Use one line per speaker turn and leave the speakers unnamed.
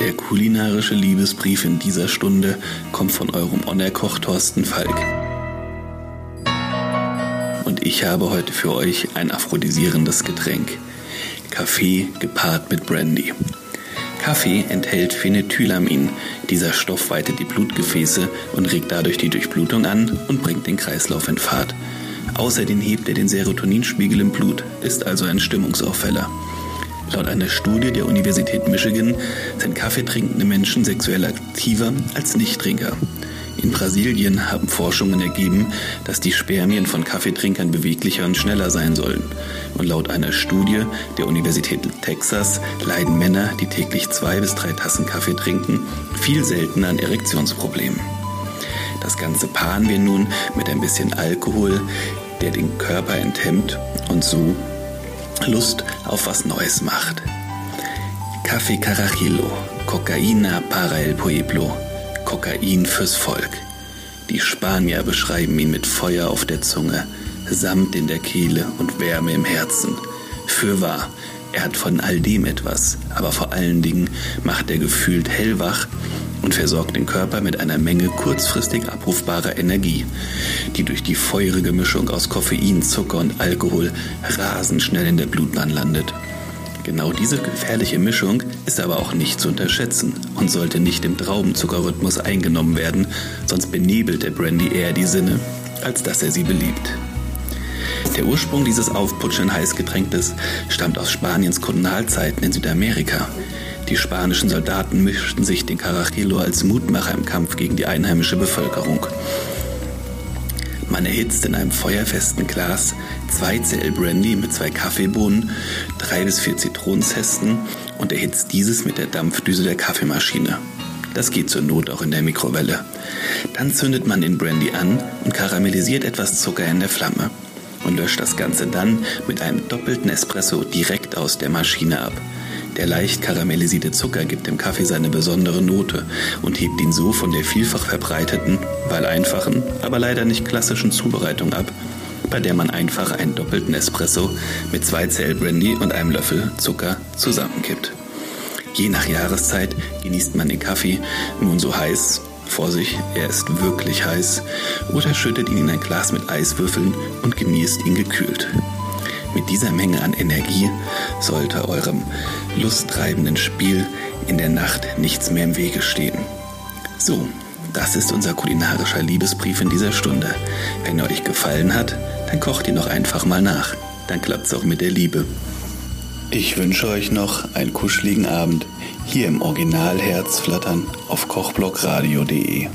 Der kulinarische Liebesbrief in dieser Stunde kommt von eurem Onerkoch Thorsten Falk. Und ich habe heute für euch ein aphrodisierendes Getränk. Kaffee gepaart mit Brandy. Kaffee enthält Phenethylamin. Dieser Stoff weitet die Blutgefäße und regt dadurch die Durchblutung an und bringt den Kreislauf in Fahrt. Außerdem hebt er den Serotoninspiegel im Blut, ist also ein Stimmungsauffäller. Laut einer Studie der Universität Michigan sind kaffeetrinkende Menschen sexuell aktiver als Nichttrinker. In Brasilien haben Forschungen ergeben, dass die Spermien von Kaffeetrinkern beweglicher und schneller sein sollen. Und laut einer Studie der Universität Texas leiden Männer, die täglich zwei bis drei Tassen Kaffee trinken, viel seltener an Erektionsproblemen. Das Ganze paaren wir nun mit ein bisschen Alkohol, der den Körper enthemmt und so Lust auf was Neues macht. Café Carajillo, Cocaína para el Pueblo, Kokain fürs Volk. Die Spanier beschreiben ihn mit Feuer auf der Zunge, Samt in der Kehle und Wärme im Herzen. Fürwahr, er hat von all dem etwas, aber vor allen Dingen macht er gefühlt hellwach und versorgt den Körper mit einer Menge kurzfristig abrufbarer Energie, die durch die feurige Mischung aus Koffein, Zucker und Alkohol rasend schnell in der Blutbahn landet. Genau diese gefährliche Mischung ist aber auch nicht zu unterschätzen und sollte nicht im Traubenzuckerrhythmus eingenommen werden, sonst benebelt der Brandy eher die Sinne, als dass er sie beliebt. Der Ursprung dieses aufputschenden Heißgetränkes stammt aus Spaniens Kolonialzeiten in Südamerika. Die spanischen Soldaten mischten sich den Carajillo als Mutmacher im Kampf gegen die einheimische Bevölkerung. Man erhitzt in einem feuerfesten Glas zwei Zell Brandy mit zwei Kaffeebohnen, drei bis vier Zitronenzesten und erhitzt dieses mit der Dampfdüse der Kaffeemaschine. Das geht zur Not auch in der Mikrowelle. Dann zündet man den Brandy an und karamellisiert etwas Zucker in der Flamme und löscht das Ganze dann mit einem doppelten Espresso direkt aus der Maschine ab. Der leicht karamellisierte Zucker gibt dem Kaffee seine besondere Note und hebt ihn so von der vielfach verbreiteten, weil einfachen, aber leider nicht klassischen Zubereitung ab, bei der man einfach einen doppelten Espresso mit zwei Zell Brandy und einem Löffel Zucker zusammenkippt. Je nach Jahreszeit genießt man den Kaffee nun so heiß, Vorsicht, er ist wirklich heiß, oder schüttet ihn in ein Glas mit Eiswürfeln und genießt ihn gekühlt. Mit dieser Menge an Energie sollte eurem lusttreibenden Spiel in der Nacht nichts mehr im Wege stehen. So, das ist unser kulinarischer Liebesbrief in dieser Stunde. Wenn er euch gefallen hat, dann kocht ihr noch einfach mal nach. Dann klappt's auch mit der Liebe. Ich wünsche euch noch einen kuscheligen Abend hier im Original Herzflattern auf kochblockradio.de.